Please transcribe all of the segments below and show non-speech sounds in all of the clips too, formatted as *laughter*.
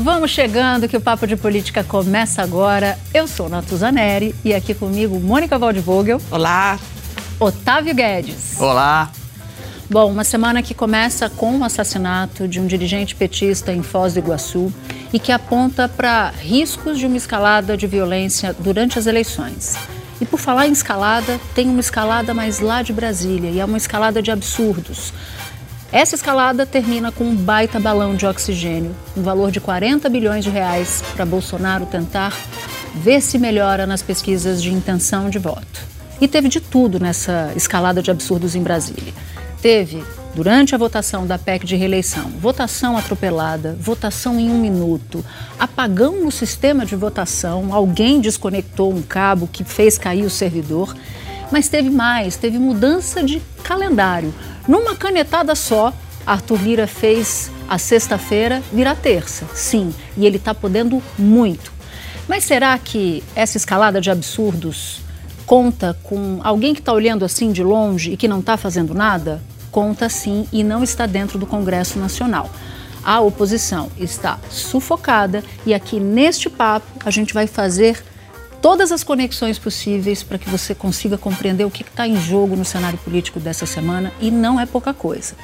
Vamos chegando que o Papo de Política começa agora. Eu sou Natuza Neri e aqui comigo Mônica Waldvogel. Olá. Otávio Guedes. Olá. Bom, uma semana que começa com o assassinato de um dirigente petista em Foz do Iguaçu e que aponta para riscos de uma escalada de violência durante as eleições. E por falar em escalada, tem uma escalada mais lá de Brasília e é uma escalada de absurdos. Essa escalada termina com um baita balão de oxigênio, um valor de 40 bilhões de reais para Bolsonaro tentar ver se melhora nas pesquisas de intenção de voto. E teve de tudo nessa escalada de absurdos em Brasília. Teve, durante a votação da PEC de reeleição, votação atropelada, votação em um minuto, apagão no sistema de votação, alguém desconectou um cabo que fez cair o servidor. Mas teve mais, teve mudança de calendário. Numa canetada só, Arthur Lira fez a sexta-feira virar terça. Sim, e ele está podendo muito. Mas será que essa escalada de absurdos conta com alguém que está olhando assim de longe e que não está fazendo nada? Conta sim e não está dentro do Congresso Nacional. A oposição está sufocada e aqui neste papo a gente vai fazer todas as conexões possíveis para que você consiga compreender o que está em jogo no cenário político dessa semana e não é pouca coisa.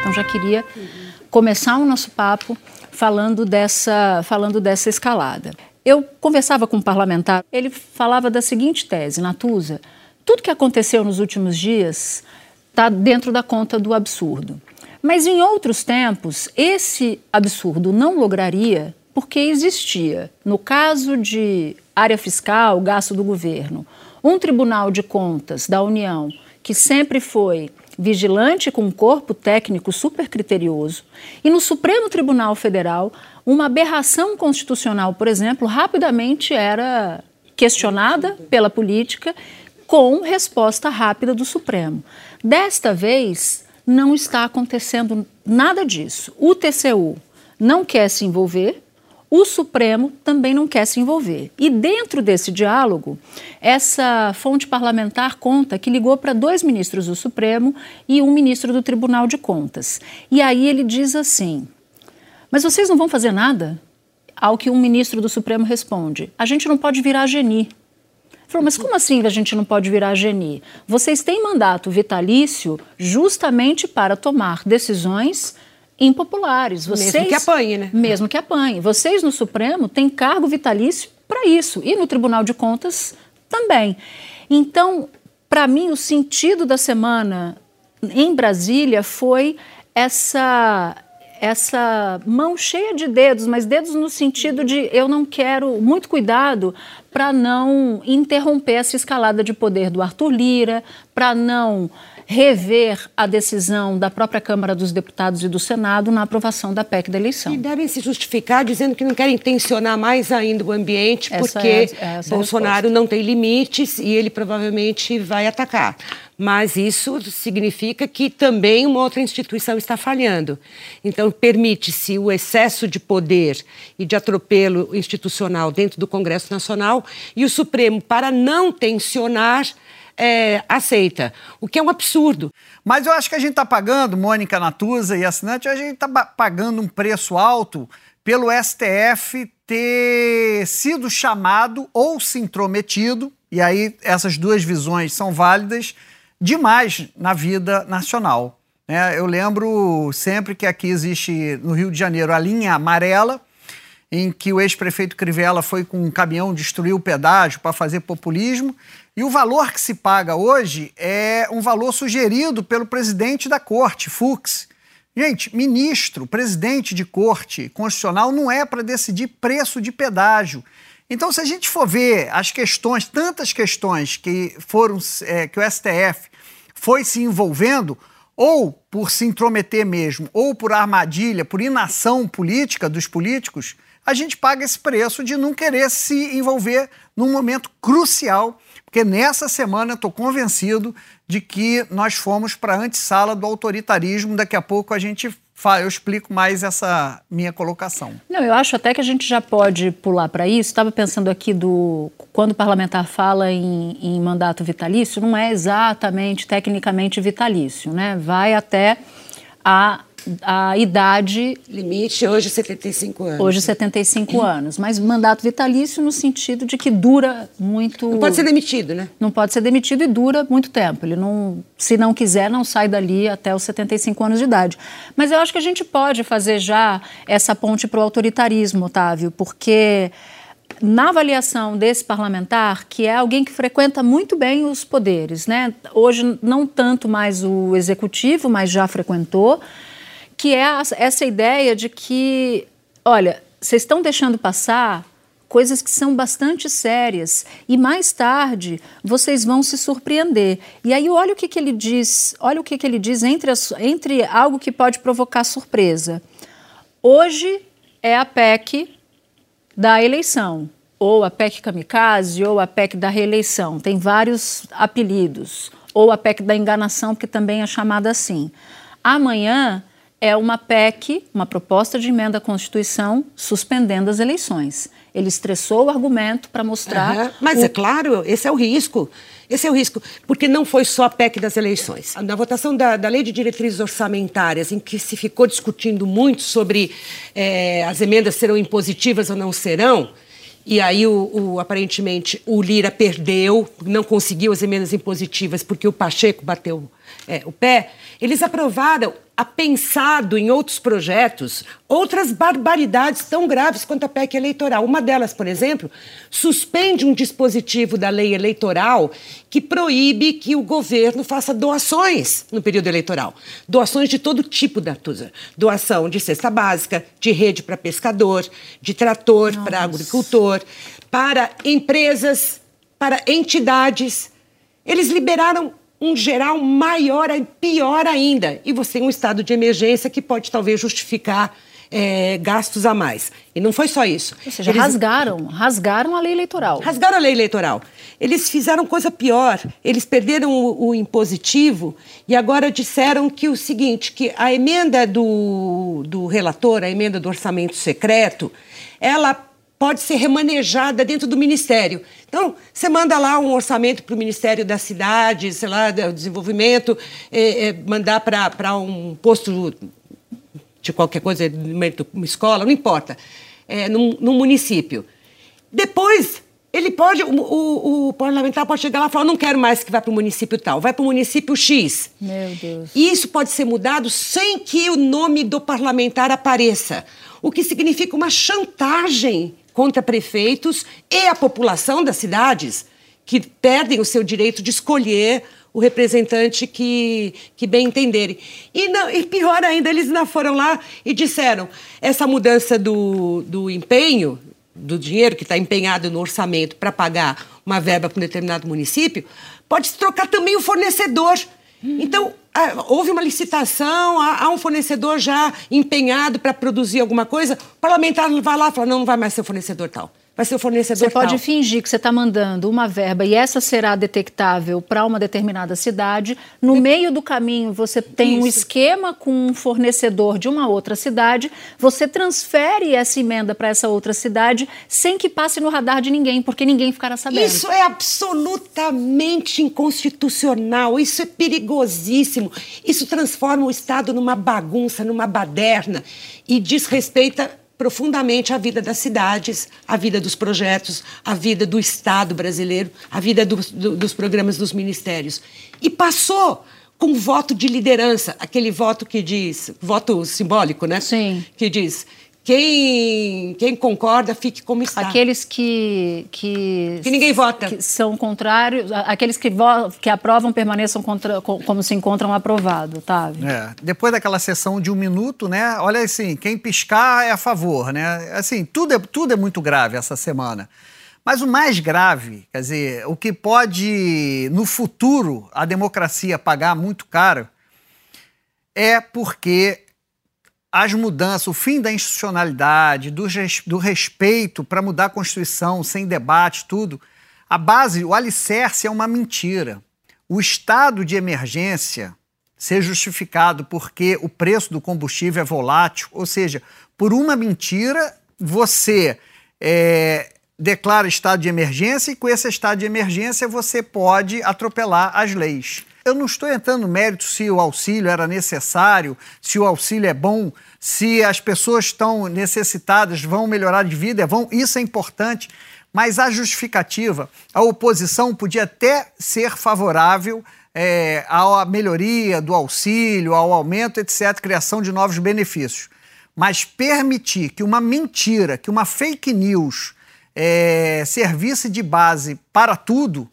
Então já queria começar o nosso papo falando dessa, falando dessa escalada. Eu conversava com um parlamentar, ele falava da seguinte tese, Natuza, tudo que aconteceu nos últimos dias está dentro da conta do absurdo. Mas em outros tempos, esse absurdo não lograria porque existia, no caso de área fiscal, gasto do governo, um Tribunal de Contas da União que sempre foi vigilante com um corpo técnico super criterioso, e no Supremo Tribunal Federal, uma aberração constitucional, por exemplo, rapidamente era questionada pela política com resposta rápida do Supremo. Desta vez, não está acontecendo nada disso. O TCU não quer se envolver, o Supremo também não quer se envolver. E dentro desse diálogo, essa fonte parlamentar conta que ligou para dois ministros do Supremo e um ministro do Tribunal de Contas. E aí ele diz assim: Mas vocês não vão fazer nada? Ao que um ministro do Supremo responde: A gente não pode virar geni. Falou, mas como assim a gente não pode virar geni? Vocês têm mandato vitalício justamente para tomar decisões impopulares. Vocês, mesmo que apanhe, né? Mesmo que apanhe. Vocês no Supremo têm cargo vitalício para isso e no Tribunal de Contas também. Então, para mim, o sentido da semana em Brasília foi essa essa mão cheia de dedos, mas dedos no sentido de eu não quero muito cuidado para não interromper essa escalada de poder do Arthur Lira, para não rever a decisão da própria Câmara dos Deputados e do Senado na aprovação da PEC da eleição. E devem se justificar dizendo que não querem tensionar mais ainda o ambiente, essa porque é, é Bolsonaro não tem limites e ele provavelmente vai atacar. Mas isso significa que também uma outra instituição está falhando. Então, permite-se o excesso de poder e de atropelo institucional dentro do Congresso Nacional e o Supremo, para não tensionar, é, aceita, o que é um absurdo. Mas eu acho que a gente está pagando, Mônica Natuza e assinante, a gente está pagando um preço alto pelo STF ter sido chamado ou se intrometido, e aí essas duas visões são válidas, demais na vida nacional. É, eu lembro sempre que aqui existe no Rio de Janeiro a linha amarela, em que o ex-prefeito Crivella foi com um caminhão destruir o pedágio para fazer populismo, e o valor que se paga hoje é um valor sugerido pelo presidente da corte, Fux. Gente, ministro, presidente de corte constitucional não é para decidir preço de pedágio. Então, se a gente for ver as questões, tantas questões que foram é, que o STF foi se envolvendo, ou por se intrometer mesmo, ou por armadilha, por inação política dos políticos, a gente paga esse preço de não querer se envolver num momento crucial, porque nessa semana estou convencido de que nós fomos para a antessala do autoritarismo. Daqui a pouco a gente eu explico mais essa minha colocação. Não, eu acho até que a gente já pode pular para isso. Estava pensando aqui do quando o parlamentar fala em, em, mandato vitalício, não é exatamente tecnicamente vitalício, né? Vai até a a idade. Limite hoje 75 anos. Hoje 75 anos. Mas mandato vitalício no sentido de que dura muito. Não pode ser demitido, né? Não pode ser demitido e dura muito tempo. Ele não, se não quiser, não sai dali até os 75 anos de idade. Mas eu acho que a gente pode fazer já essa ponte para o autoritarismo, Otávio, porque na avaliação desse parlamentar, que é alguém que frequenta muito bem os poderes, né? Hoje não tanto mais o executivo, mas já frequentou que é essa ideia de que, olha, vocês estão deixando passar coisas que são bastante sérias e mais tarde vocês vão se surpreender. E aí olha o que, que ele diz, olha o que, que ele diz entre, as, entre algo que pode provocar surpresa. Hoje é a PEC da eleição, ou a PEC kamikaze, ou a PEC da reeleição. Tem vários apelidos. Ou a PEC da enganação, que também é chamada assim. Amanhã é uma PEC, uma proposta de emenda à Constituição, suspendendo as eleições. Ele estressou o argumento para mostrar. Uhum. Mas o... é claro, esse é o risco. Esse é o risco, porque não foi só a PEC das eleições. Na votação da, da Lei de Diretrizes Orçamentárias, em que se ficou discutindo muito sobre é, as emendas serão impositivas ou não serão, e aí, o, o, aparentemente, o Lira perdeu, não conseguiu as emendas impositivas porque o Pacheco bateu é, o pé. Eles aprovaram apensado em outros projetos outras barbaridades tão graves quanto a PEC eleitoral. Uma delas, por exemplo, suspende um dispositivo da lei eleitoral que proíbe que o governo faça doações no período eleitoral. Doações de todo tipo, Natuza. Doação de cesta básica, de rede para pescador, de trator para agricultor, para empresas, para entidades. Eles liberaram um geral maior, pior ainda. E você tem um estado de emergência que pode talvez justificar é, gastos a mais. E não foi só isso. Ou seja, Eles... rasgaram, rasgaram a lei eleitoral. Rasgaram a lei eleitoral. Eles fizeram coisa pior. Eles perderam o, o impositivo e agora disseram que o seguinte, que a emenda do, do relator, a emenda do orçamento secreto, ela pode ser remanejada dentro do Ministério. Então, você manda lá um orçamento para o Ministério da Cidade, sei lá, do Desenvolvimento, é, é, mandar para um posto de qualquer coisa, uma escola, não importa, é, num, num município. Depois, ele pode, o, o, o, parlamentar pode chegar lá e falar, não quero mais que vá para o município tal, vai para o município X. Meu Deus. E isso pode ser mudado sem que o nome do parlamentar apareça, o que significa uma chantagem contra prefeitos e a população das cidades que perdem o seu direito de escolher o representante que, que bem entenderem. E, não, e pior ainda, eles ainda foram lá e disseram: essa mudança do, do empenho, do dinheiro que está empenhado no orçamento para pagar uma verba para um determinado município, pode se trocar também o fornecedor. Então, ah, houve uma licitação, há, um fornecedor já empenhado para produzir alguma coisa, o parlamentar vai lá e fala, não, não vai mais ser fornecedor tal vai ser o fornecedor Você pode fingir que você está mandando uma verba e essa será detectável para uma determinada cidade. No e... meio do caminho, você tem Isso. um esquema com um fornecedor de uma outra cidade. Você transfere essa emenda para essa outra cidade sem que passe no radar de ninguém, porque ninguém ficará sabendo. Isso é absolutamente inconstitucional. Isso é perigosíssimo. Isso transforma o Estado numa bagunça, numa baderna e desrespeita profundamente a vida das cidades, a vida dos projetos, a vida do Estado brasileiro, a vida do, do, dos programas dos ministérios. E passou com voto de liderança, aquele voto que diz, voto simbólico, né? Sim. Que diz quem, quem concorda, fique como está. Aqueles que. Que, que ninguém vota. Que são contrários, aqueles que, vo, que aprovam permaneçam contra, como se encontram aprovado, tá? É, depois daquela sessão de um minuto, né? Olha assim, quem piscar é a favor, né? Assim, tudo é, tudo é muito grave essa semana. Mas o mais grave, quer dizer, o que pode, no futuro, a democracia pagar muito caro, é porque as mudanças, o fim da institucionalidade, do, do respeito para mudar a Constituição sem debate, tudo, a base, o alicerce é uma mentira. O estado de emergência ser justificado porque o preço do combustível é volátil, ou seja, por uma mentira, você é, declara estado de emergência e com esse estado de emergência você pode atropelar as leis. Eu não estou entrando no mérito se o auxílio era necessário, se o auxílio é bom, se as pessoas estão necessitadas, vão melhorar de vida, vão, isso é importante. Mas a justificativa, a oposição podia até ser favorável é, à melhoria do auxílio, ao aumento, etc., criação de novos benefícios. Mas permitir que uma mentira, que uma fake news é, servisse de base para tudo,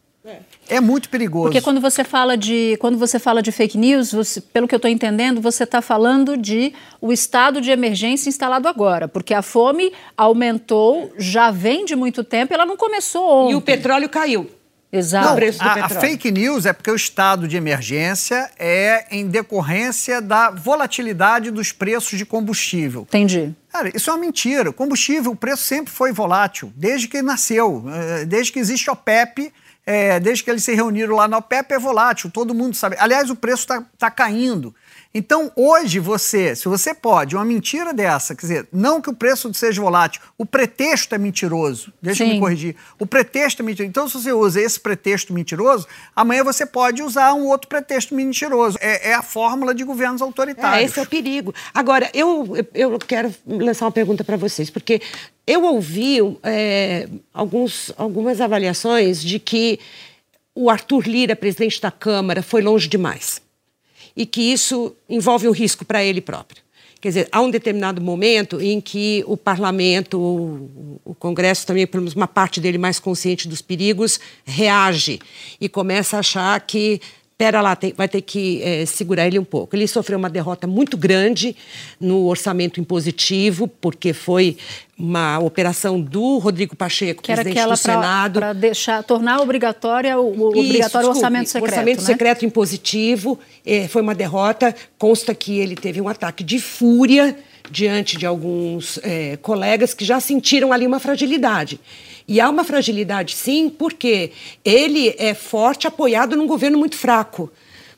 é muito perigoso. Porque quando você fala de, quando você fala de fake news, você, pelo que eu estou entendendo, você está falando de o estado de emergência instalado agora, porque a fome aumentou, já vem de muito tempo, ela não começou ontem. E o petróleo caiu. Exato. Não, a, a, fake news é porque o estado de emergência é em decorrência da volatilidade dos preços de combustível. Entendi. Cara, isso é uma mentira. O combustível, o preço sempre foi volátil, desde que nasceu, eh, desde que existe OPEP é, desde que eles se reuniram lá na OPEP, é volátil, todo mundo sabe. Aliás, o preço está tá caindo. Então, hoje, você, se você pode, uma mentira dessa, quer dizer, não que o preço seja volátil, o pretexto é mentiroso. Deixa Sim. eu me corrigir. O pretexto é mentiroso. Então, se você usa esse pretexto mentiroso, amanhã você pode usar um outro pretexto mentiroso. É, é a fórmula de governos autoritários. É, esse é o perigo. Agora, eu, eu quero lançar uma pergunta para vocês, porque eu ouvi é, alguns, algumas avaliações de que o Arthur Lira, presidente da Câmara, foi longe demais e que isso envolve um risco para ele próprio. Quer dizer, há um determinado momento em que o parlamento, o, o Congresso também, pelo menos uma parte dele mais consciente dos perigos, reage e começa a achar que pera lá, tem, vai ter que é, segurar ele um pouco. Ele sofreu uma derrota muito grande no orçamento impositivo, porque foi uma operação do Rodrigo Pacheco, que presidente era do Senado. Para deixar, tornar obrigatória o, o Isso, obrigatório desculpe, orçamento secreto. Orçamento né? secreto impositivo é, foi uma derrota. Consta que ele teve um ataque de fúria diante de alguns é, colegas que já sentiram ali uma fragilidade. E há uma fragilidade, sim, porque ele é forte apoiado num governo muito fraco.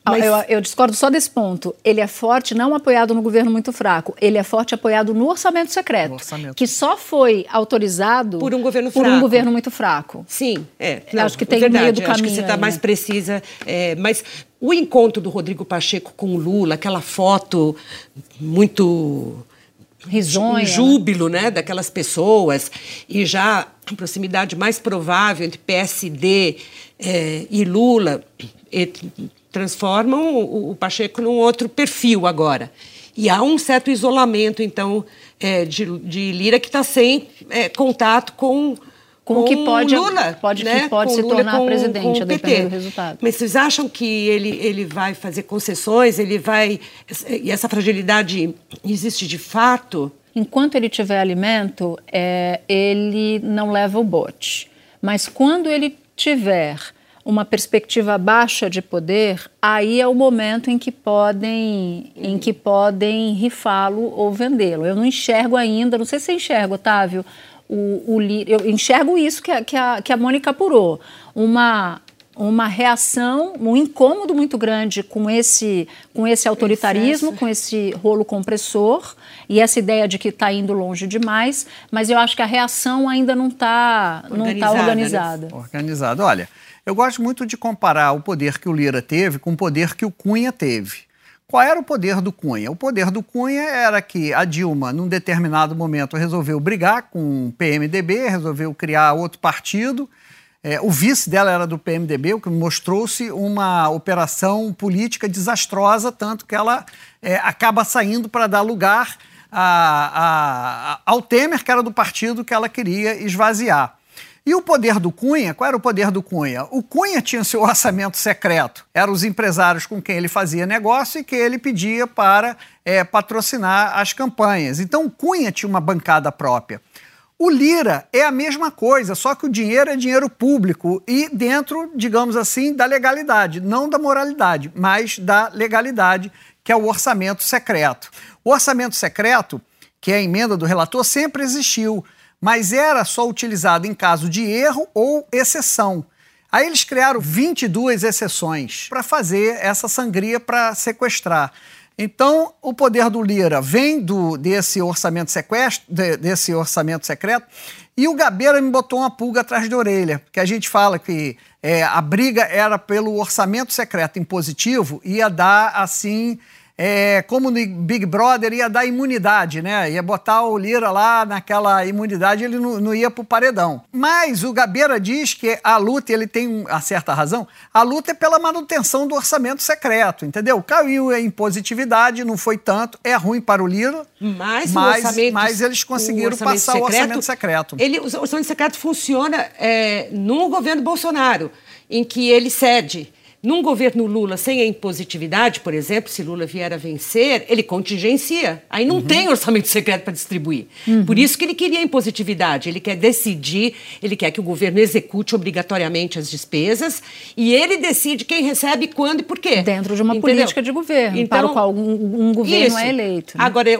Ah, Mas... Eu, eu, discordo só desse ponto. Ele é forte não apoiado no governo muito fraco. Ele é forte apoiado no orçamento secreto, orçamento. que só foi autorizado por um governo por fraco. um governo muito fraco. Sim, é. Não, acho que tem verdade, meio do caminho. Acho que você está mais precisa. É, mas o encontro do Rodrigo Pacheco com o Lula, aquela foto muito risonha, um júbilo né? né? daquelas pessoas e já a proximidade mais provável entre PSD é, e Lula e transformam o, o, Pacheco num outro perfil agora. E há um certo isolamento, então, é, de, de Lira que está sem é, contato com com, o que pode, Lula, pode, né? que pode se Lula, tornar com, presidente, com a depender do resultado. Mas vocês acham que ele, ele vai fazer concessões, ele vai... E essa fragilidade existe de fato? Enquanto ele tiver alimento, é, ele não leva o bote. Mas quando ele tiver uma perspectiva baixa de poder, aí é o momento em que podem, em que podem rifá-lo ou vendê-lo. Eu não enxergo ainda, não sei se você enxerga, Otávio, o, o, eu enxergo isso que a, que a, que a Mônica apurou, uma, uma reação, um incômodo muito grande com esse, com esse autoritarismo, com esse rolo compressor e essa ideia de que está indo longe demais, mas eu acho que a reação ainda não está não tá organizada. Né? Organizada. Olha, eu gosto muito de comparar o poder que o Lira teve com o poder que o Cunha teve. Qual era o poder do Cunha? O poder do Cunha era que a Dilma, num determinado momento, resolveu brigar com o PMDB, resolveu criar outro partido. É, o vice dela era do PMDB, o que mostrou-se uma operação política desastrosa, tanto que ela é, acaba saindo para dar lugar a, a, ao Temer, que era do partido que ela queria esvaziar. E o poder do Cunha, qual era o poder do Cunha? O Cunha tinha seu orçamento secreto, eram os empresários com quem ele fazia negócio e que ele pedia para é, patrocinar as campanhas. Então o Cunha tinha uma bancada própria. O Lira é a mesma coisa, só que o dinheiro é dinheiro público e dentro, digamos assim, da legalidade, não da moralidade, mas da legalidade, que é o orçamento secreto. O orçamento secreto, que é a emenda do relator, sempre existiu, mas era só utilizado em caso de erro ou exceção. Aí eles criaram 22 exceções para fazer essa sangria para sequestrar. Então, o poder do Lira vem do, desse, orçamento sequestro, de, desse orçamento secreto e o Gabeira me botou uma pulga atrás da orelha, que a gente fala que é, a briga era pelo orçamento secreto impositivo, ia dar assim é, como no Big Brother, ia dar imunidade, né? Ia botar o Lira lá naquela imunidade, ele não, não ia pro paredão. Mas o Gabeira diz que a luta, ele tem uma certa razão, a luta é pela manutenção do orçamento secreto, entendeu? Caiu em positividade, não foi tanto, é ruim para o Lira, mas, mas, mas eles conseguiram o passar secreto, o orçamento secreto. Ele, o orçamento secreto funciona é, no governo Bolsonaro, em que ele cede num governo Lula sem a impositividade, por exemplo, se Lula vier a vencer, ele contingencia. Aí não uhum. tem orçamento secreto para distribuir. Uhum. Por isso que ele queria a impositividade. Ele quer decidir, ele quer que o governo execute obrigatoriamente as despesas e ele decide quem recebe, quando e por quê. Dentro de uma Entendeu? política de governo, então, para o qual um, um governo isso. é eleito. Né? Agora,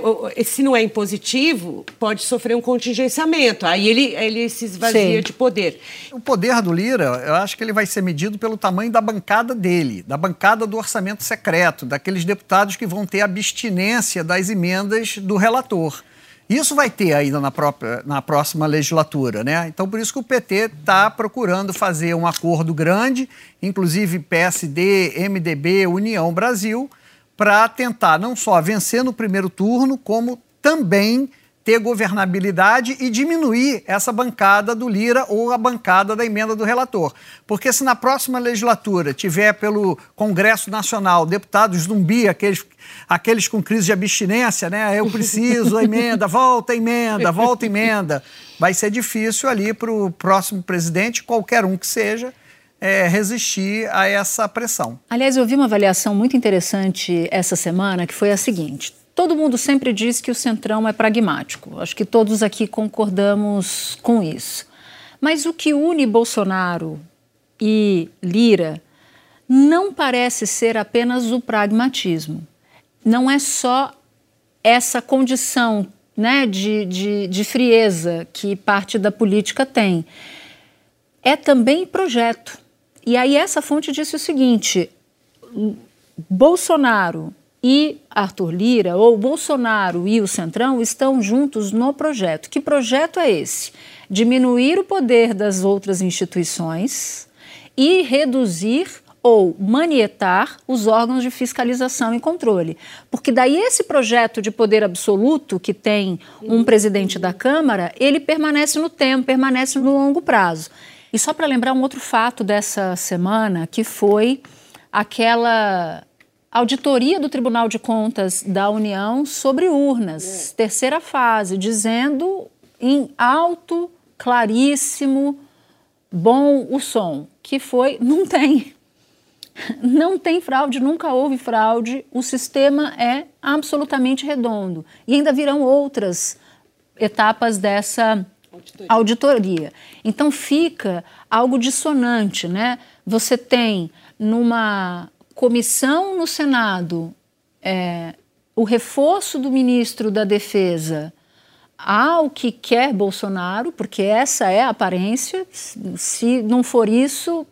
se não é impositivo, pode sofrer um contingenciamento. Aí ele, ele se esvazia Sim. de poder. O poder do Lira, eu acho que ele vai ser medido pelo tamanho da bancada bancada dele, da bancada do orçamento secreto, daqueles deputados que vão ter abstinência das emendas do relator. Isso vai ter ainda na, própria, na próxima legislatura, né? Então, por isso que o PT está procurando fazer um acordo grande, inclusive PSD, MDB, União Brasil, para tentar não só vencer no primeiro turno, como também ter governabilidade e diminuir essa bancada do Lira ou a bancada da emenda do relator. Porque se na próxima legislatura tiver pelo Congresso Nacional deputados zumbi, aqueles, aqueles com crise de abstinência, né? Eu preciso a emenda, *laughs* volta a emenda, volta a emenda. Vai ser difícil ali para o próximo presidente, qualquer um que seja, é, resistir a essa pressão. Aliás, eu vi uma avaliação muito interessante essa semana que foi a seguinte: Todo mundo sempre diz que o Centrão é pragmático. Acho que todos aqui concordamos com isso. Mas o que une Bolsonaro e Lira não parece ser apenas o pragmatismo. Não é só essa condição né, de, de, de frieza que parte da política tem. É também projeto. E aí essa fonte disse o seguinte: Bolsonaro e Arthur Lira, ou Bolsonaro e o Centrão, estão juntos no projeto. Que projeto é esse? Diminuir o poder das outras instituições e reduzir ou manietar os órgãos de fiscalização e controle. Porque daí esse projeto de poder absoluto que tem um presidente da Câmara, ele permanece no tempo, permanece no longo prazo. E só para lembrar um outro fato dessa semana, que foi aquela auditoria do Tribunal de Contas da União sobre urnas, é. terceira fase, dizendo em alto, claríssimo, bom o som, que foi, *laughs* não tem. Não tem fraude, nunca houve fraude, o sistema é absolutamente redondo. E ainda virão outras etapas dessa auditoria. auditoria. Então fica algo dissonante, né? Você tem numa comissão no Senado, é, o reforço do ministro da Defesa ao que quer Bolsonaro, porque essa é a aparência, se não for isso,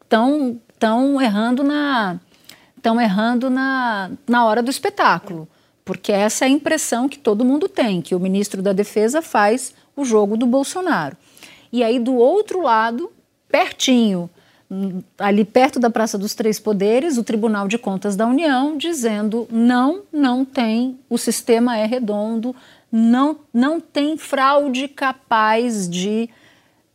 estão tão errando na estão errando na, na hora do espetáculo, porque essa é a impressão que todo mundo tem, que o ministro da Defesa faz o jogo do Bolsonaro. E aí, do outro lado, pertinho ali perto da Praça dos Três Poderes, o Tribunal de Contas da União, dizendo não, não tem, o sistema é redondo, não, não tem fraude capaz de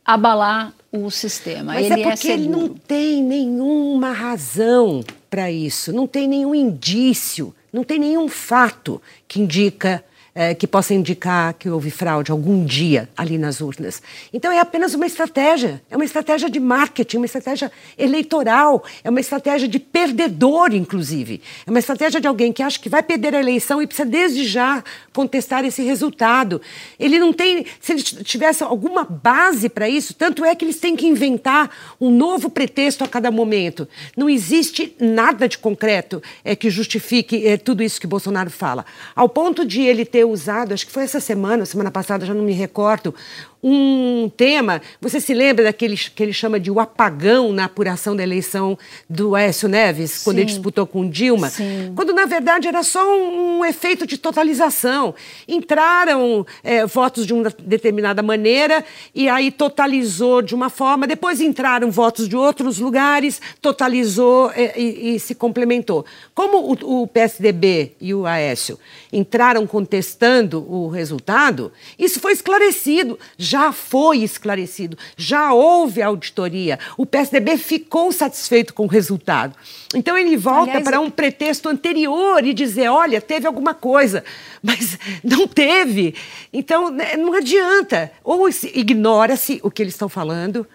abalar o sistema. Mas ele é porque é ele não tem nenhuma razão para isso, não tem nenhum indício, não tem nenhum fato que indica é, que possa indicar que houve fraude algum dia ali nas urnas. Então é apenas uma estratégia, é uma estratégia de marketing, uma estratégia eleitoral, é uma estratégia de perdedor, inclusive. É uma estratégia de alguém que acha que vai perder a eleição e precisa desde já contestar esse resultado. Ele não tem, se ele tivesse alguma base para isso, tanto é que eles têm que inventar um novo pretexto a cada momento. Não existe nada de concreto é, que justifique é, tudo isso que Bolsonaro fala. Ao ponto de ele ter usado, acho que foi essa semana, semana passada, já não me recordo, um tema. Você se lembra daquele que ele chama de o apagão na apuração da eleição do Aécio Neves, Sim. quando ele disputou com Dilma? Sim. Quando, na verdade, era só um, um efeito de totalização. Entraram é, votos de uma determinada maneira e aí totalizou de uma forma, depois entraram votos de outros lugares, totalizou é, e, e, se complementou. Como o, o PSDB e o Aécio entraram contestando o resultado, isso foi esclarecido já foi esclarecido, já houve auditoria. O PSDB ficou satisfeito com o resultado. Então ele volta para um pretexto anterior e dizer: olha, teve alguma coisa, *laughs* mas não teve. Então né, não adianta. Ou ignora-se o que eles estão falando,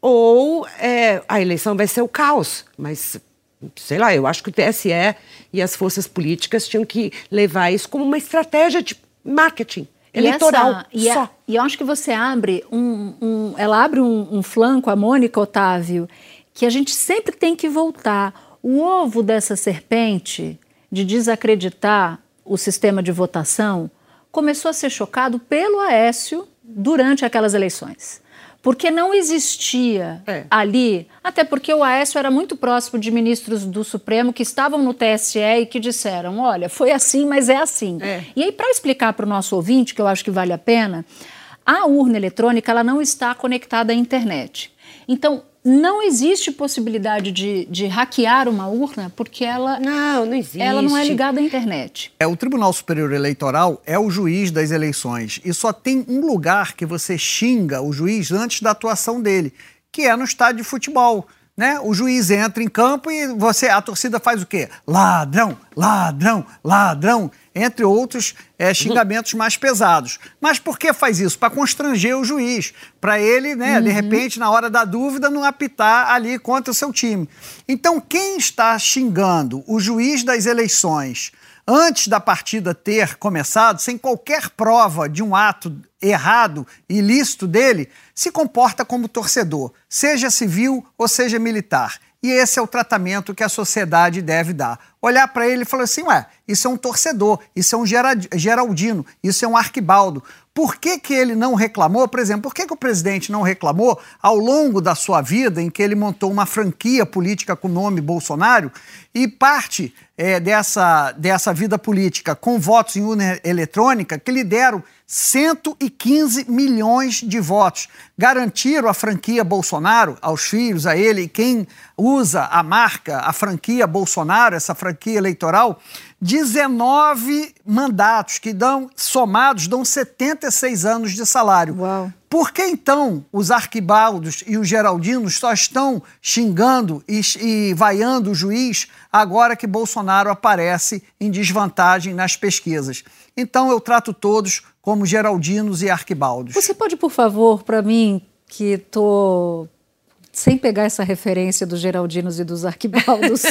ou é, a eleição vai ser o caos. Mas sei lá, eu acho que o TSE e as forças políticas tinham que levar isso como uma estratégia de marketing eleitoral essa, e só. e eu acho que você abre um, um ela abre um, um, flanco, a Mônica Otávio, que a gente sempre tem que voltar. O ovo dessa serpente de desacreditar o sistema de votação começou a ser chocado pelo Aécio durante aquelas eleições porque não existia é. ali, até porque o Aécio era muito próximo de ministros do Supremo que estavam no TSE e que disseram: olha, foi assim, mas é assim. É. E aí, para explicar para o nosso ouvinte, que eu acho que vale a pena, a urna eletrônica ela não está conectada à internet. Então, não existe possibilidade de, de hackear uma urna porque ela não, não existe. Ela não é ligada à internet. É o Tribunal Superior Eleitoral é o juiz das eleições e só tem um lugar que você xinga o juiz antes da atuação dele, que é no estádio de futebol né? O juiz entra em campo e você, a torcida faz o quê? Ladrão, ladrão, ladrão, entre outros é, xingamentos mais pesados. Mas por que faz isso? Para constranger o juiz, para ele, né, uhum. de repente, na hora da dúvida, não apitar ali contra o seu time. Então, quem está xingando o juiz das eleições antes da partida ter começado, sem qualquer prova de um ato errado, ilícito dele, se comporta como torcedor, seja civil ou seja militar. E esse é o tratamento que a sociedade deve dar. Olhar para ele e falar assim: ué, isso é um torcedor, isso é um Geraldino, isso é um arquibaldo. Por que, que ele não reclamou, por exemplo, por que, que o presidente não reclamou ao longo da sua vida, em que ele montou uma franquia política com o nome Bolsonaro, e parte é, dessa, dessa vida política com votos em urna eletrônica, que lhe deram 115 milhões de votos. Garantiram a franquia Bolsonaro aos filhos, a ele, e quem usa a marca, a franquia Bolsonaro, essa franquia eleitoral, 19 mandatos que dão, somados, dão 76 anos de salário. Uau. Por que então os arquibaldos e os geraldinos só estão xingando e, e vaiando o juiz agora que Bolsonaro aparece em desvantagem nas pesquisas? Então eu trato todos como geraldinos e arquibaldos. Você pode, por favor, para mim, que estou sem pegar essa referência dos Geraldinos e dos Arquibaldos.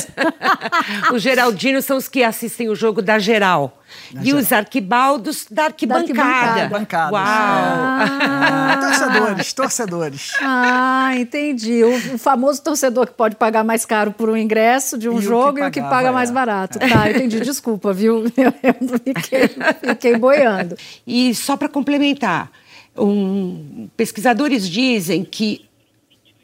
*laughs* os Geraldinos são os que assistem o jogo da geral. Da e geral. os Arquibaldos da arquibancada. Da arquibancada. Uau! Ah. torcedores, torcedores. Ah, entendi. O, o, famoso torcedor que pode pagar mais caro por um ingresso de um e jogo o e o que paga mais barato. É. Tá, entendi. Desculpa, viu? Eu, *laughs* eu fiquei, fiquei boiando. E só para complementar, um, pesquisadores dizem que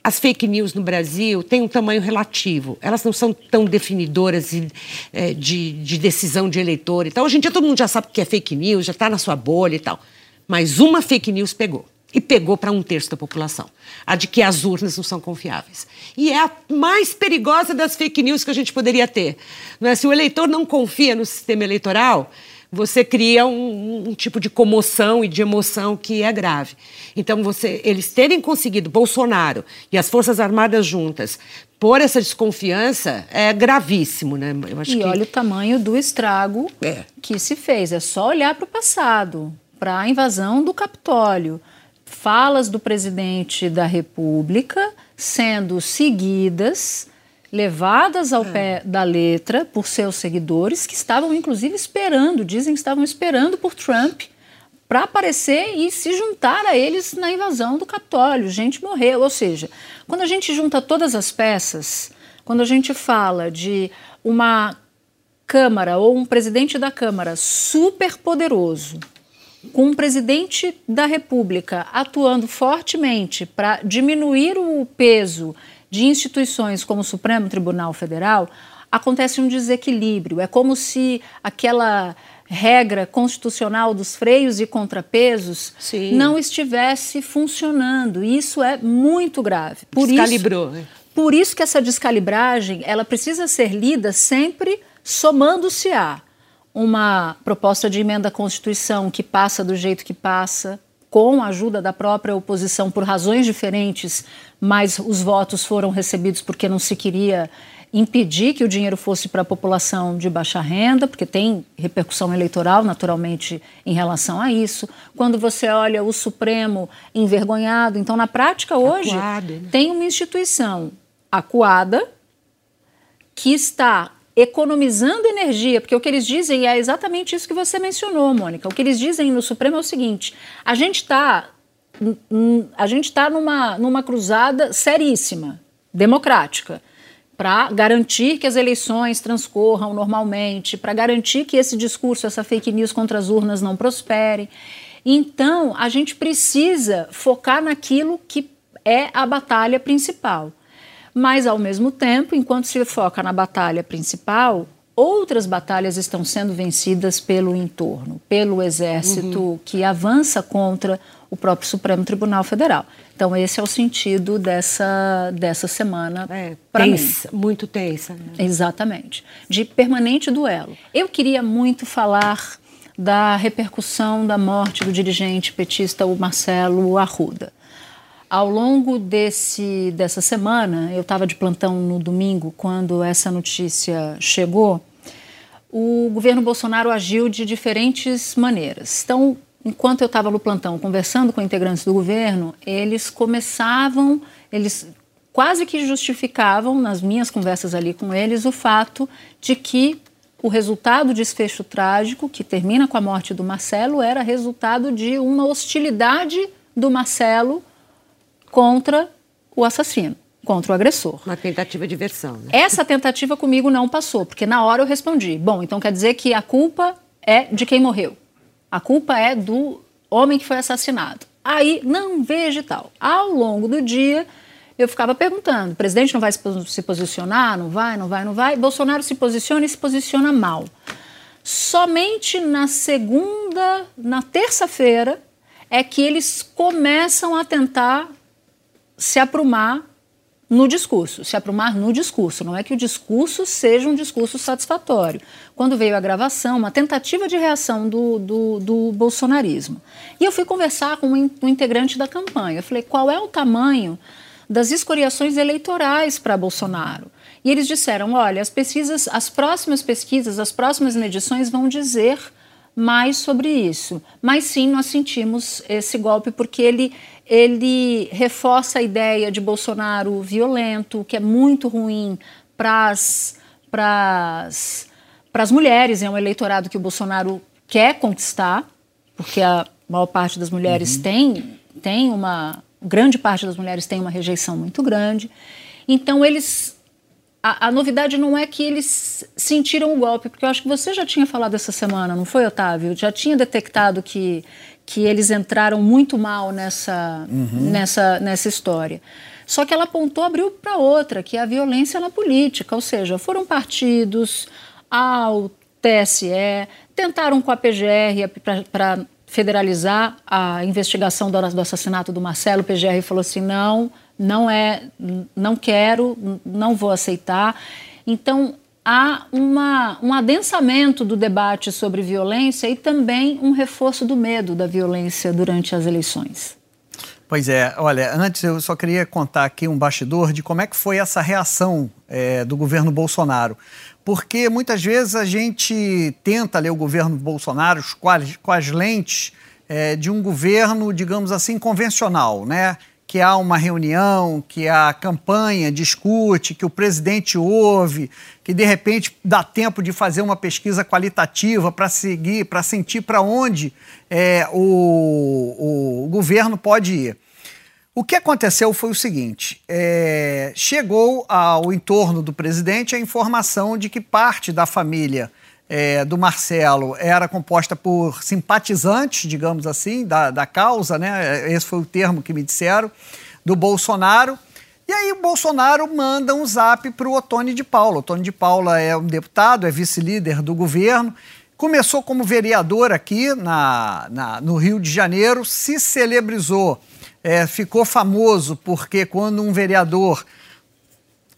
as fake news no Brasil têm um tamanho relativo. Elas não são tão definidoras de, é, de, de decisão de eleitor. Então, hoje em dia todo mundo já sabe o que é fake news, já está na sua bolha e tal. Mas uma fake news pegou. E pegou para um terço da população. A de que as urnas não são confiáveis. E é a mais perigosa das fake news que a gente poderia ter. Não é? Se o eleitor não confia no sistema eleitoral, você cria um, um, tipo de comoção e de emoção que é grave. Então, você, eles terem conseguido, Bolsonaro e as Forças Armadas juntas, pôr essa desconfiança é gravíssimo, né? e que... olha o tamanho do estrago é. que se fez. É só olhar para o passado, para a invasão do Capitólio. Falas do presidente da República sendo seguidas levadas ao é. pé da letra por seus seguidores, que estavam inclusive esperando, dizem que estavam esperando por Trump para aparecer e se juntar a eles na invasão do Capitólio. Gente morreu. Ou seja, quando a gente junta todas as peças, quando a gente fala de uma Câmara ou um presidente da Câmara super poderoso, com um presidente da República atuando fortemente para diminuir o peso de instituições como o Supremo Tribunal Federal, acontece um desequilíbrio. É como se aquela regra constitucional dos freios e contrapesos Sim. não estivesse funcionando. E isso é muito grave. Por Descalibrou. Isso, né? por isso que essa descalibragem ela precisa ser lida sempre somando-se a uma proposta de emenda à Constituição que passa do jeito que passa, com a ajuda da própria oposição por razões diferentes, mas os votos foram recebidos porque não se queria impedir que o dinheiro fosse para a população de baixa renda, porque tem repercussão eleitoral, naturalmente, em relação a isso. Quando você olha o Supremo envergonhado, então, na prática, hoje, Acuado, né? tem uma instituição acuada que está economizando energia, porque o que eles dizem é exatamente isso que você mencionou, Mônica. O que eles dizem no Supremo é o seguinte: a gente está a gente está numa, numa cruzada seríssima, democrática, para garantir que as eleições transcorram normalmente, para garantir que esse discurso, essa fake news contra as urnas não prospere. Então, a gente precisa focar naquilo que é a batalha principal. Mas, ao mesmo tempo, enquanto se foca na batalha principal, outras batalhas estão sendo vencidas pelo entorno, pelo exército uhum. que avança contra o próprio Supremo Tribunal Federal. Então, esse é o sentido dessa, dessa semana é, para mim. Muito tensa. Né? Exatamente. De permanente duelo. Eu queria muito falar da repercussão da morte do dirigente petista o Marcelo Arruda. Ao longo desse, dessa semana, eu estava de plantão no domingo, quando essa notícia chegou, o governo Bolsonaro agiu de diferentes maneiras. Então, enquanto eu estava no plantão conversando com integrantes do governo, eles começavam, eles quase que justificavam, nas minhas conversas ali com eles, o fato de que o resultado do desfecho trágico, que termina com a morte do Marcelo, era resultado de uma hostilidade do Marcelo contra o assassino, contra o agressor. Uma tentativa de versão. Né? Essa tentativa comigo não passou, porque na hora eu respondi: bom, então quer dizer que a culpa é de quem morreu. A culpa é do homem que foi assassinado. Aí, não veja e tal. Ao longo do dia, eu ficava perguntando: o presidente não vai se posicionar? Não vai, não vai, não vai? Bolsonaro se posiciona e se posiciona mal. Somente na segunda, na terça-feira, é que eles começam a tentar se aprumar no discurso, se aprumar no discurso. Não é que o discurso seja um discurso satisfatório. Quando veio a gravação, uma tentativa de reação do, do, do bolsonarismo. E eu fui conversar com um, integrante da campanha. Eu falei, qual é o tamanho das escoriações eleitorais para Bolsonaro? E eles disseram, olha, as pesquisas, as próximas pesquisas, as próximas medições vão dizer mais sobre isso. Mas sim, nós sentimos esse golpe porque ele ele reforça a ideia de Bolsonaro violento, que é muito ruim para as mulheres, é um eleitorado que o Bolsonaro quer conquistar, porque a maior parte das mulheres uhum. tem, tem uma. grande parte das mulheres tem uma rejeição muito grande. Então, eles. A, a, novidade não é que eles sentiram o golpe, porque eu acho que você já tinha falado essa semana, não foi, Otávio? Já tinha detectado que que eles entraram muito mal nessa, uhum. nessa, nessa história. Só que ela apontou, abriu para outra, que é a violência na política, ou seja, foram partidos ao TSE, tentaram com a PGR para federalizar a investigação do, do assassinato do Marcelo. O PGR falou assim: não, não é, não quero, não vou aceitar. Então, há uma, um adensamento do debate sobre violência e também um reforço do medo da violência durante as eleições. Pois é, olha, antes eu só queria contar aqui um bastidor de como é que foi essa reação é, do governo Bolsonaro. Porque muitas vezes a gente tenta ler o governo Bolsonaro com as, com as lentes é, de um governo, digamos assim, convencional, né? Que há uma reunião, que a campanha discute, que o presidente ouve, que de repente dá tempo de fazer uma pesquisa qualitativa para seguir, para sentir para onde é, o, o, governo pode ir. O que aconteceu foi o seguinte: é, chegou ao entorno do presidente a informação de que parte da família é, do Marcelo era composta por simpatizantes, digamos assim, da, da causa, né? Esse foi o termo que me disseram, do Bolsonaro. E aí o Bolsonaro manda um zap para o Otônio de Paula. Otônio de Paula é um deputado, é vice-líder do governo. Começou como vereador aqui na, na, no Rio de Janeiro, se celebrizou, é, ficou famoso porque quando um vereador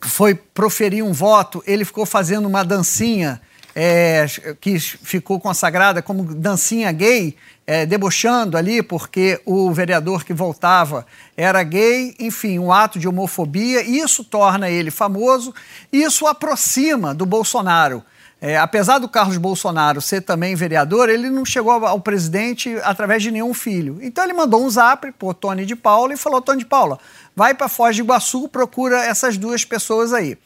foi proferir um voto, ele ficou fazendo uma dancinha é, que ficou consagrada como dancinha gay, é, debochando ali, porque o vereador que voltava era gay, enfim, um ato de homofobia. Isso torna ele famoso, isso aproxima do Bolsonaro. É, apesar do Carlos Bolsonaro ser também vereador, ele não chegou ao presidente através de nenhum filho. Então ele mandou um zap o Tony de Paula e falou: Tony de Paula, vai para Foz de Iguaçu, procura essas duas pessoas aí.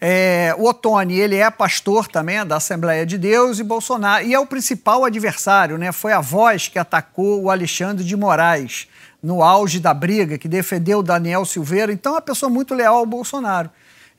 É, o Otoni, ele é pastor também da Assembleia de Deus e Bolsonaro, e é o principal adversário, né? Foi a voz que atacou o Alexandre de Moraes no auge da briga, que defendeu Daniel Silveira, então é uma pessoa muito leal ao Bolsonaro.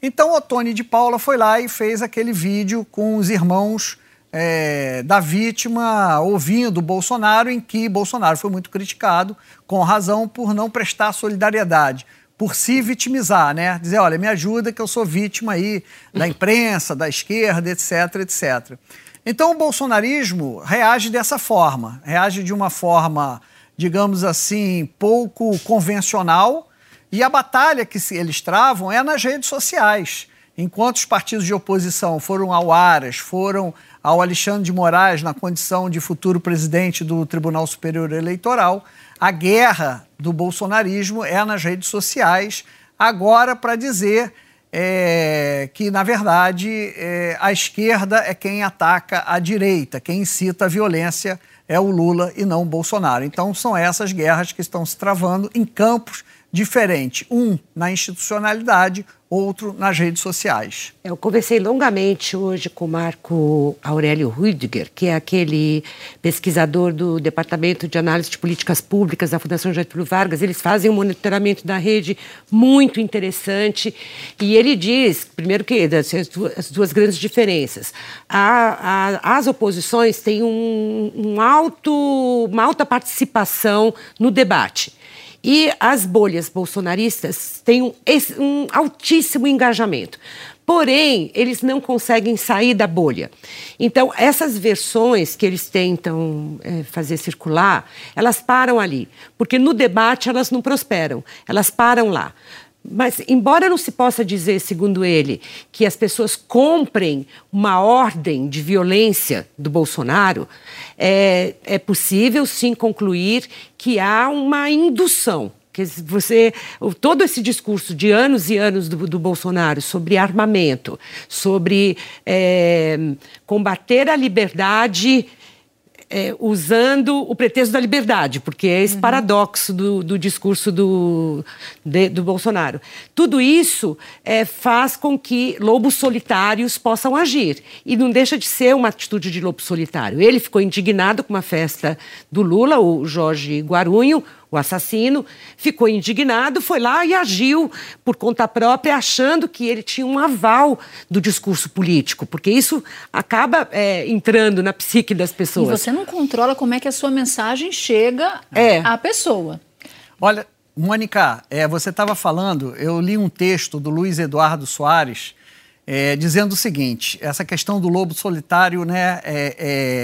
Então o Otoni de Paula foi lá e fez aquele vídeo com os irmãos é, da vítima ouvindo Bolsonaro, em que Bolsonaro foi muito criticado, com razão, por não prestar solidariedade por se vitimizar, né? Dizer, olha, me ajuda que eu sou vítima aí da *laughs* imprensa, da esquerda, etc, etc. Então o bolsonarismo reage dessa forma, reage de uma forma, digamos assim, pouco convencional, e a batalha que eles travam é nas redes sociais. Enquanto os partidos de oposição foram ao Aras, foram ao Alexandre de Moraes na condição de futuro presidente do Tribunal Superior Eleitoral, a guerra do bolsonarismo é nas redes sociais, agora para dizer é, que, na verdade, é, a esquerda é quem ataca a direita, quem incita a violência é o Lula e não o Bolsonaro. Então, são essas guerras que estão se travando em campos diferentes: um na institucionalidade, outro nas redes sociais. Eu conversei longamente hoje com o Marco Aurélio Rüdiger, que é aquele pesquisador do Departamento de Análise de Políticas Públicas da Fundação Getúlio Vargas. Eles fazem um monitoramento da rede muito interessante e ele diz, primeiro que as duas grandes diferenças, a, a, as oposições têm um, um alto, uma alta participação no debate. E as bolhas bolsonaristas têm um, um altíssimo engajamento. Porém, eles não conseguem sair da bolha. Então, essas versões que eles tentam é, fazer circular, elas param ali. Porque no debate elas não prosperam, elas param lá. Mas, embora não se possa dizer, segundo ele, que as pessoas comprem uma ordem de violência do Bolsonaro, é, é possível sim concluir que há uma indução. Que você todo esse discurso de anos e anos do, do Bolsonaro sobre armamento, sobre é, combater a liberdade é, usando o pretexto da liberdade, porque é esse uhum. paradoxo do, do discurso do, de, do Bolsonaro. Tudo isso é, faz com que lobos solitários possam agir. E não deixa de ser uma atitude de lobo solitário. Ele ficou indignado com uma festa do Lula, o Jorge Guarunho, o assassino ficou indignado, foi lá e agiu por conta própria, achando que ele tinha um aval do discurso político, porque isso acaba é, entrando na psique das pessoas. E você não controla como é que a sua mensagem chega é. à pessoa. Olha, Mônica, é, você estava falando, eu li um texto do Luiz Eduardo Soares é, dizendo o seguinte: essa questão do lobo solitário, né? É,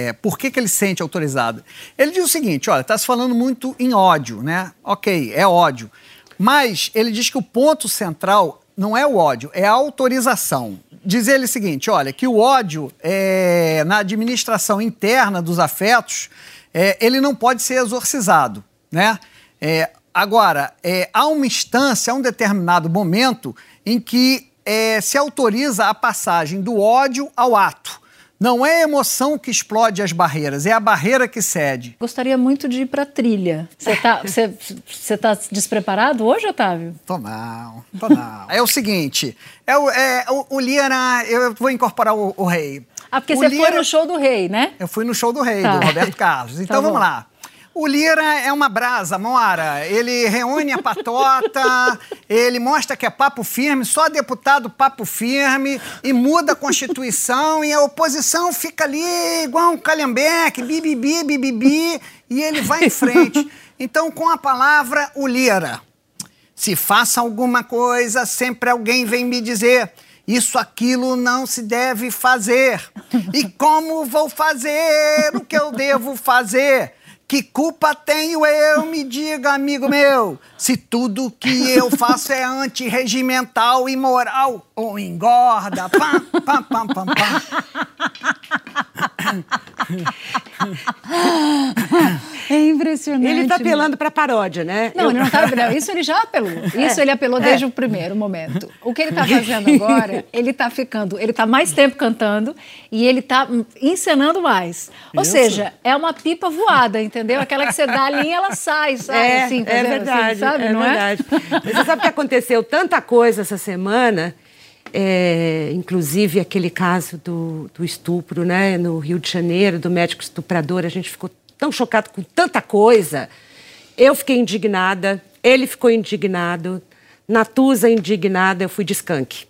é, por que, que ele se sente autorizado? Ele diz o seguinte: olha, está se falando muito em ódio, né? Ok, é ódio. Mas ele diz que o ponto central não é o ódio, é a autorização. diz ele o seguinte: olha, que o ódio é, na administração interna dos afetos, é, ele não pode ser exorcizado, né? É, agora, é, há uma instância, há um determinado momento em que é, se autoriza a passagem do ódio ao ato. Não é a emoção que explode as barreiras, é a barreira que cede. Gostaria muito de ir para a trilha. Você *laughs* está tá despreparado hoje, Otávio? Tô não, tô não. é o seguinte, é o, é, o, o Lira, eu vou incorporar o, o rei. Ah, porque o você Lira, foi no show do rei, né? Eu fui no show do rei, tá. do Roberto Carlos. *laughs* Tá então tá vamos lá. O Lira é uma brasa, mora. Ele reúne a patota, *laughs* ele mostra que é papo firme, só deputado papo firme, e muda a Constituição, e a oposição fica ali igual um calhambeque, bibibi, bibibi, e ele vai em frente. Então, com a palavra, o Lira. Se faça alguma coisa, sempre alguém vem me dizer. Isso, aquilo não se deve fazer. E como vou fazer o que eu devo fazer? Que culpa tenho eu, me diga, amigo meu, se tudo que eu faço é antirregimental, imoral ou engorda? Pam, pam, pam, pam, pam. É impressionante. Ele está apelando para paródia, né? Não, eu... ele não está apelando. Isso ele já apelou. *laughs* Isso é, ele apelou desde é. o primeiro momento. O que ele está fazendo agora, *laughs* ele está ficando, ele está mais tempo cantando e ele está encenando mais. Ou Isso. seja, é uma pipa voada, entendeu? Aquela que você dá a linha, ela sai, *laughs* sabe? É, assim, é assim, verdade, assim, sabe? É não é? verdade. É? Você sabe que aconteceu tanta coisa essa semana é, inclusive aquele caso do, do, estupro né, no Rio de Janeiro, do médico estuprador, a gente ficou tão chocado com tanta coisa. Eu fiquei indignada, ele ficou indignado, Natuza indignada, eu fui de skunk,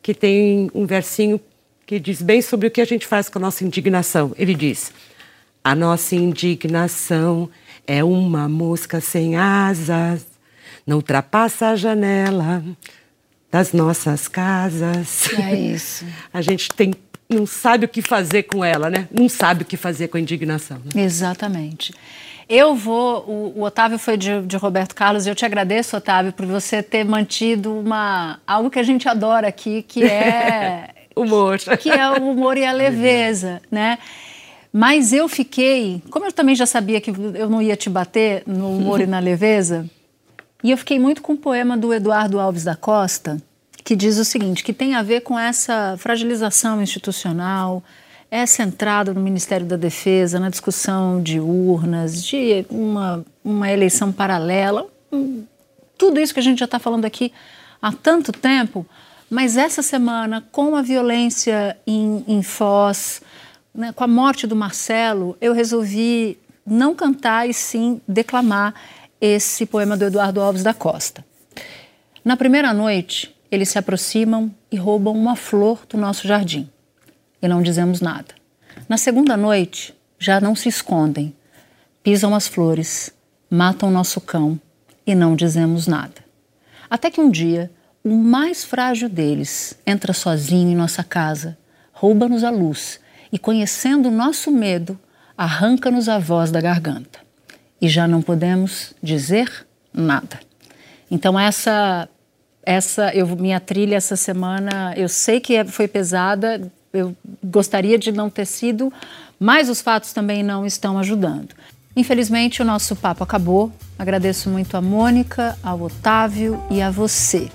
que tem um versinho que diz bem sobre o que a gente faz com a nossa indignação. Ele diz: A nossa indignação é uma mosca sem asas, não ultrapassa a janela, das nossas casas. É isso. *laughs* A gente tem não sabe o que fazer com ela, né? Não sabe o que fazer com a indignação. Né? Exatamente. Eu vou. O, o Otávio foi de, de, Roberto Carlos e eu te agradeço, Otávio, por você ter mantido uma algo que a gente adora aqui, que é *laughs* humor, que é o humor e a leveza, né? Mas eu fiquei, como eu também já sabia que eu não ia te bater no humor e na *laughs* leveza, e eu fiquei muito com o poema do Eduardo Alves da Costa, que diz o seguinte, que tem a ver com essa fragilização institucional, é centrado no Ministério da Defesa, na discussão de urnas, de uma, uma eleição paralela, tudo isso que a gente já está falando aqui há tanto tempo, mas essa semana, com a violência em, em Foz, né, com a morte do Marcelo, eu resolvi não cantar e sim declamar esse poema do Eduardo Alves da Costa. Na primeira noite, eles se aproximam e roubam uma flor do nosso jardim. E não dizemos nada. Na segunda noite, já não se escondem, pisam as flores, matam nosso cão e não dizemos nada. Até que um dia, o mais frágil deles entra sozinho em nossa casa, rouba-nos a luz e, conhecendo o nosso medo, arranca-nos a voz da garganta e já não podemos dizer nada. Então essa essa eu minha trilha essa semana, eu sei que é, foi pesada, eu gostaria de não ter sido, mas os fatos também não estão ajudando. Infelizmente o nosso papo acabou. Agradeço muito a Mônica, ao Otávio e a você.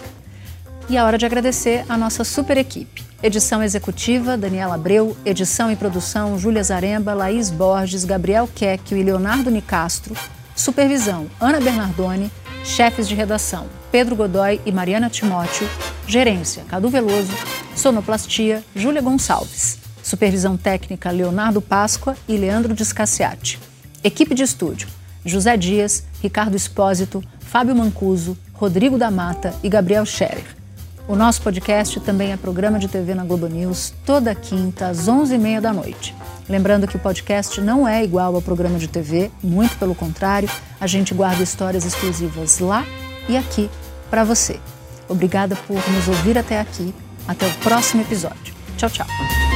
E é hora de agradecer a nossa super equipe. Edição executiva, Daniela Abreu. Edição e produção, Júlia Zaremba, Laís Borges, Gabriel Quecchio e Leonardo Nicastro. Supervisão, Ana Bernardoni. Chefes de redação, Pedro Godoy e Mariana Timóteo. Gerência, Cadu Veloso. Sonoplastia, Júlia Gonçalves. Supervisão técnica, Leonardo Páscoa e Leandro Descaciati. Equipe de estúdio, José Dias, Ricardo Espósito, Fábio Mancuso, Rodrigo da Mata e Gabriel Scherer. O nosso podcast também é programa de TV na Globo News, toda quinta às 11h30 da noite. Lembrando que o podcast não é igual ao programa de TV, muito pelo contrário, a gente guarda histórias exclusivas lá e aqui para você. Obrigada por nos ouvir até aqui. Até o próximo episódio. Tchau, tchau.